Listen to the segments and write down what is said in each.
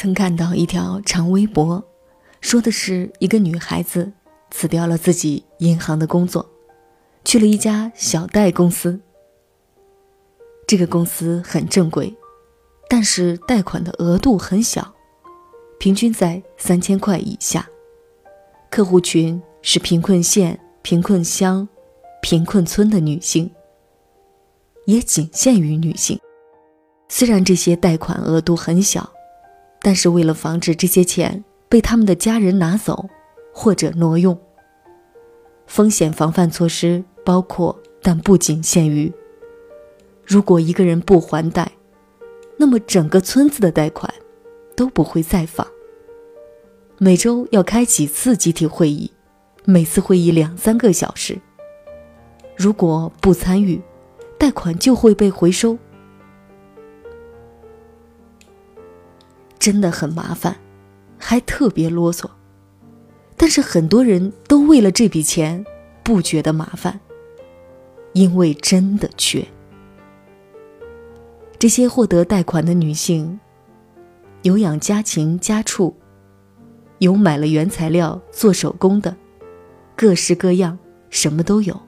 曾看到一条长微博，说的是一个女孩子辞掉了自己银行的工作，去了一家小贷公司。这个公司很正规，但是贷款的额度很小，平均在三千块以下，客户群是贫困县、贫困乡、贫困村的女性，也仅限于女性。虽然这些贷款额度很小，但是为了防止这些钱被他们的家人拿走或者挪用，风险防范措施包括但不仅限于：如果一个人不还贷，那么整个村子的贷款都不会再放。每周要开几次集体会议，每次会议两三个小时。如果不参与，贷款就会被回收。真的很麻烦，还特别啰嗦。但是很多人都为了这笔钱不觉得麻烦，因为真的缺。这些获得贷款的女性，有养家禽家畜，有买了原材料做手工的，各式各样，什么都有。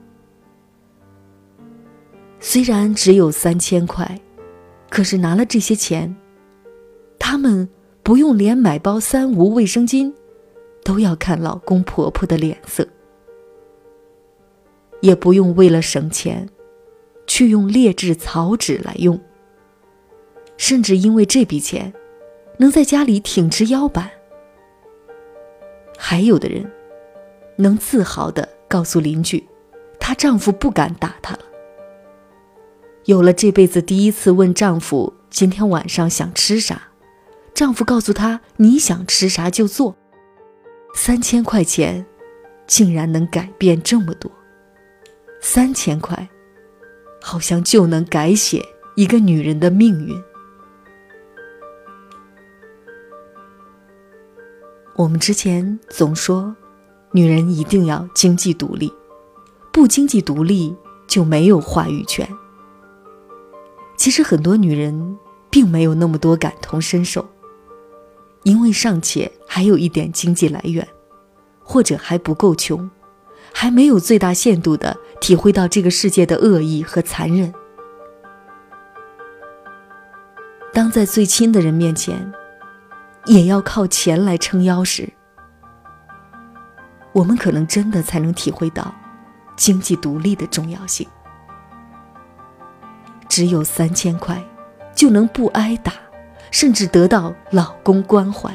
虽然只有三千块，可是拿了这些钱。他们不用连买包三无卫生巾，都要看老公婆婆的脸色；也不用为了省钱，去用劣质草纸来用。甚至因为这笔钱，能在家里挺直腰板。还有的人，能自豪的告诉邻居，她丈夫不敢打她了。有了这辈子第一次问丈夫今天晚上想吃啥。丈夫告诉她：“你想吃啥就做。”三千块钱，竟然能改变这么多。三千块，好像就能改写一个女人的命运。我们之前总说，女人一定要经济独立，不经济独立就没有话语权。其实很多女人并没有那么多感同身受。因为尚且还有一点经济来源，或者还不够穷，还没有最大限度的体会到这个世界的恶意和残忍。当在最亲的人面前，也要靠钱来撑腰时，我们可能真的才能体会到经济独立的重要性。只有三千块，就能不挨打。甚至得到老公关怀。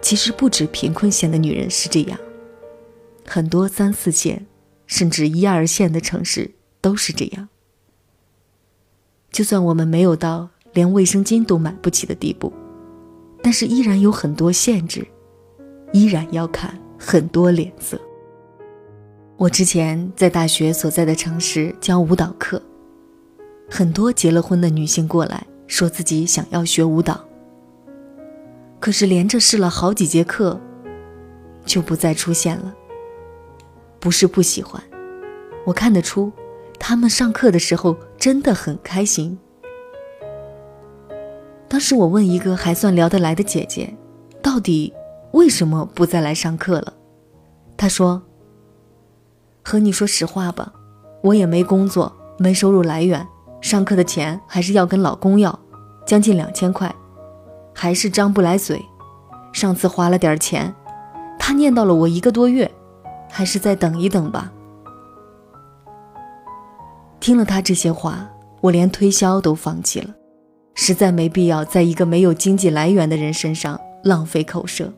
其实不止贫困县的女人是这样，很多三四线，甚至一二线的城市都是这样。就算我们没有到连卫生巾都买不起的地步，但是依然有很多限制，依然要看很多脸色。我之前在大学所在的城市教舞蹈课。很多结了婚的女性过来说自己想要学舞蹈，可是连着试了好几节课，就不再出现了。不是不喜欢，我看得出，他们上课的时候真的很开心。当时我问一个还算聊得来的姐姐，到底为什么不再来上课了？她说：“和你说实话吧，我也没工作，没收入来源。”上课的钱还是要跟老公要，将近两千块，还是张不来嘴。上次花了点钱，他念叨了我一个多月，还是再等一等吧。听了他这些话，我连推销都放弃了，实在没必要在一个没有经济来源的人身上浪费口舌。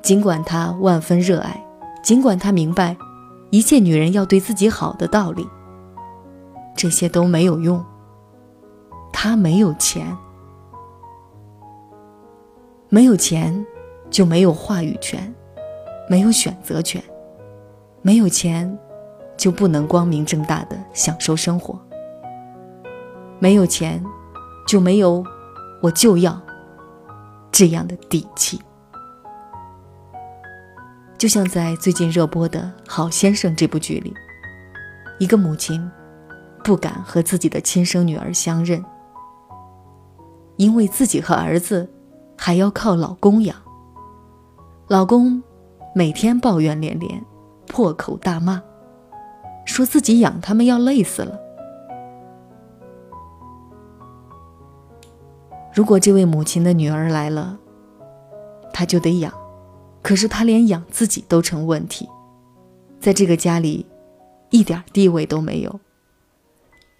尽管他万分热爱，尽管他明白，一切女人要对自己好的道理。这些都没有用。他没有钱，没有钱就没有话语权，没有选择权，没有钱就不能光明正大的享受生活。没有钱就没有我就要这样的底气。就像在最近热播的《好先生》这部剧里，一个母亲。不敢和自己的亲生女儿相认，因为自己和儿子还要靠老公养，老公每天抱怨连连，破口大骂，说自己养他们要累死了。如果这位母亲的女儿来了，他就得养，可是他连养自己都成问题，在这个家里，一点地位都没有，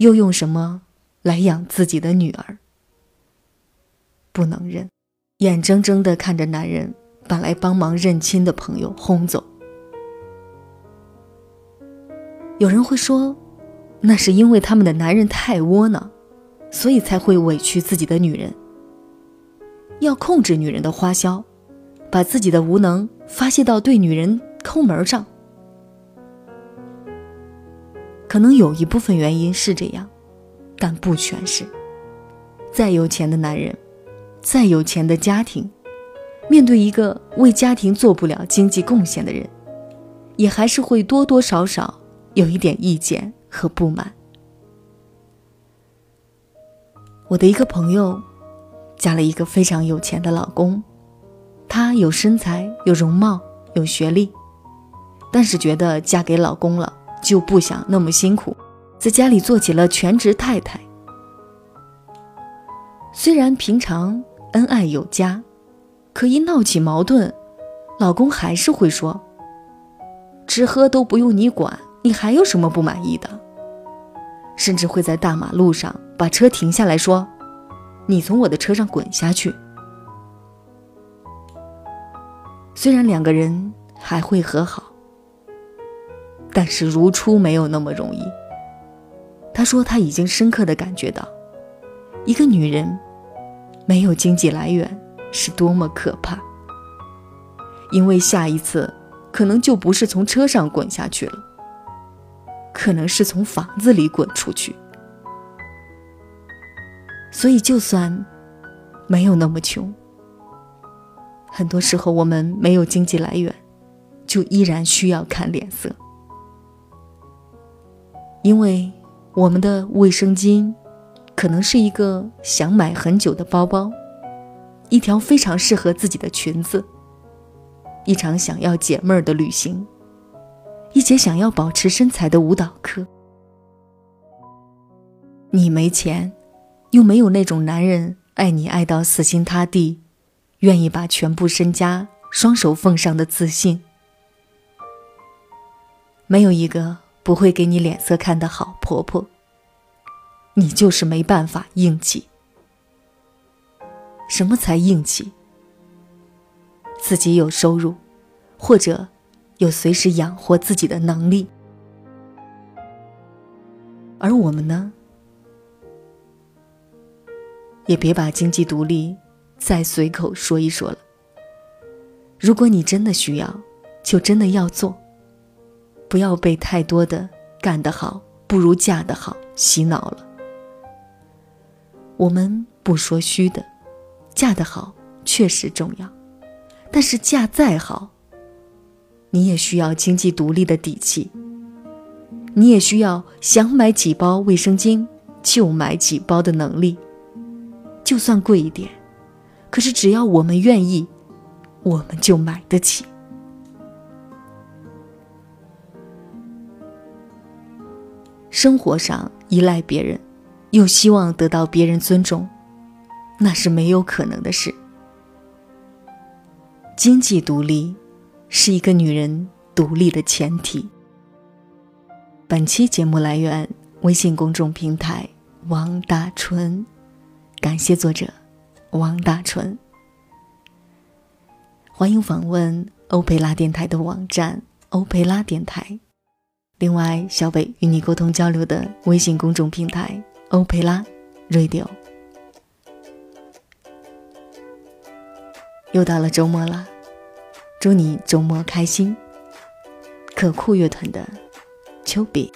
又用什么来养自己的女儿？不能认，眼睁睁的看着男人把来帮忙认亲的朋友轰走。有人会说，那是因为他们的男人太窝囊，所以才会委屈自己的女人。要控制女人的花销，把自己的无能发泄到对女人抠门上。可能有一部分原因是这样，但不全是。再有钱的男人，再有钱的家庭，面对一个为家庭做不了经济贡献的人，也还是会多多少少有一点意见和不满。我的一个朋友。嫁了一个非常有钱的老公，她有身材、有容貌、有学历，但是觉得嫁给老公了就不想那么辛苦，在家里做起了全职太太。虽然平常恩爱有加，可一闹起矛盾，老公还是会说：“吃喝都不用你管，你还有什么不满意的？”甚至会在大马路上把车停下来说。你从我的车上滚下去。虽然两个人还会和好，但是如初没有那么容易。他说他已经深刻的感觉到，一个女人没有经济来源是多么可怕。因为下一次可能就不是从车上滚下去了，可能是从房子里滚出去。所以，就算没有那么穷，很多时候我们没有经济来源，就依然需要看脸色，因为我们的卫生巾可能是一个想买很久的包包，一条非常适合自己的裙子，一场想要解闷儿的旅行，一节想要保持身材的舞蹈课。你没钱。又没有那种男人爱你爱到死心塌地，愿意把全部身家双手奉上的自信，没有一个不会给你脸色看的好婆婆。你就是没办法硬气。什么才硬气？自己有收入，或者有随时养活自己的能力。而我们呢？也别把经济独立再随口说一说了。如果你真的需要，就真的要做，不要被太多的干得好不如嫁得好洗脑了。我们不说虚的，嫁得好确实重要，但是嫁再好，你也需要经济独立的底气，你也需要想买几包卫生巾就买几包的能力。就算贵一点，可是只要我们愿意，我们就买得起。生活上依赖别人，又希望得到别人尊重，那是没有可能的事。经济独立是一个女人独立的前提。本期节目来源：微信公众平台王大春。感谢作者王大春。欢迎访问欧佩拉电台的网站欧佩拉电台。另外，小北与你沟通交流的微信公众平台欧佩拉 Radio。又到了周末了，祝你周末开心。可酷乐团的丘比。